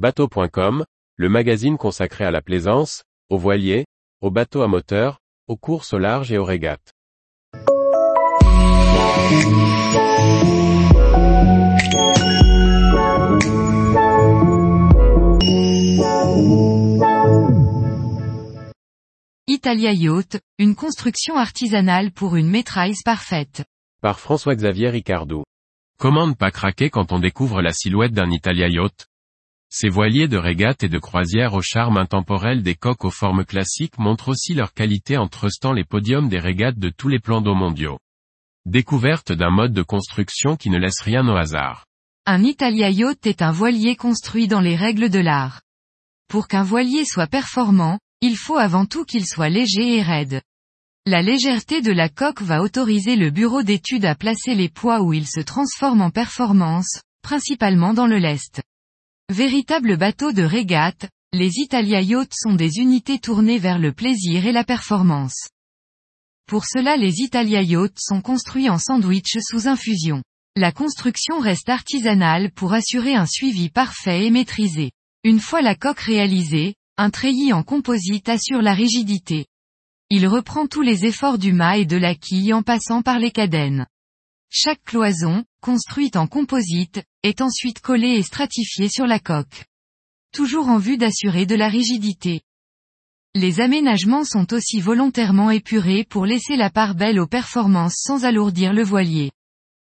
Bateau.com, le magazine consacré à la plaisance, aux voiliers, aux bateaux à moteur, aux courses au large et aux régates. Italia Yacht, une construction artisanale pour une maîtrise parfaite. Par François-Xavier Ricardou. Comment ne pas craquer quand on découvre la silhouette d'un Italia Yacht Ces voiliers de régate et de croisière au charme intemporel des coques aux formes classiques montrent aussi leur qualité en trustant les podiums des régates de tous les plans d'eau mondiaux. Découverte d'un mode de construction qui ne laisse rien au hasard. Un Italia Yacht est un voilier construit dans les règles de l'art. Pour qu'un voilier soit performant, il faut avant tout qu'il soit léger et raide. La légèreté de la coque va autoriser le bureau d'études à placer les poids où il se transforme en performance, principalement dans le lest. Véritables bateaux de régate, les Italia Yachts sont des unités tournées vers le plaisir et la performance. Pour cela les Italia Yachts sont construits en sandwich sous infusion. La construction reste artisanale pour assurer un suivi parfait et maîtrisé. Une fois la coque réalisée, un treillis en composite assure la rigidité. Il reprend tous les efforts du mât et de la quille en passant par les cadènes. Chaque cloison, construite en composite, est ensuite collée et stratifiée sur la coque. Toujours en vue d'assurer de la rigidité. Les aménagements sont aussi volontairement épurés pour laisser la part belle aux performances sans alourdir le voilier.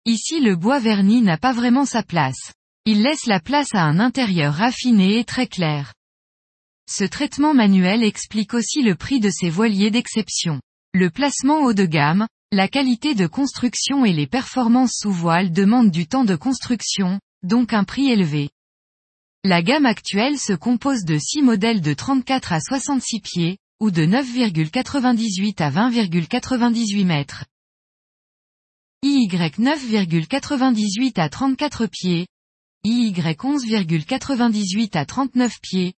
Ici le bois verni n'a pas vraiment sa place. Il laisse la place à un intérieur raffiné et très clair. Ce traitement manuel explique aussi le prix de ces voiliers d'exception. Le placement haut de gamme, la qualité de construction et les performances sous voile demandent du temps de construction, donc un prix élevé. La gamme actuelle se compose de 6 modèles de 34 à 66 pieds, ou de 9,98 à 20,98 mètres. IY 9,98 à 34 pieds, IY 11,98 à 39 pieds,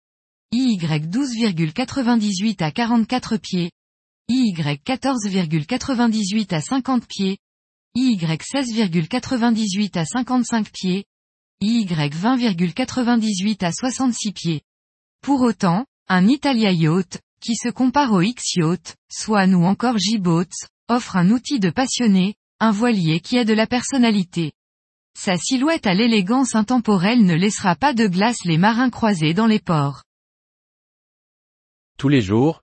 IY 12,98 à 44 pieds, IY 14,98 à 50 pieds, IY 16,98 à 55 pieds, IY 20,98 à 66 pieds. Pour autant, un Italia Yacht, qui se compare au X-Yacht, Swan ou encore J-Boats, offre un outil de passionné, un voilier qui a de la personnalité. Sa silhouette à l'élégance intemporelle ne laissera pas de glace les marins croisés dans les ports. Tous les jours,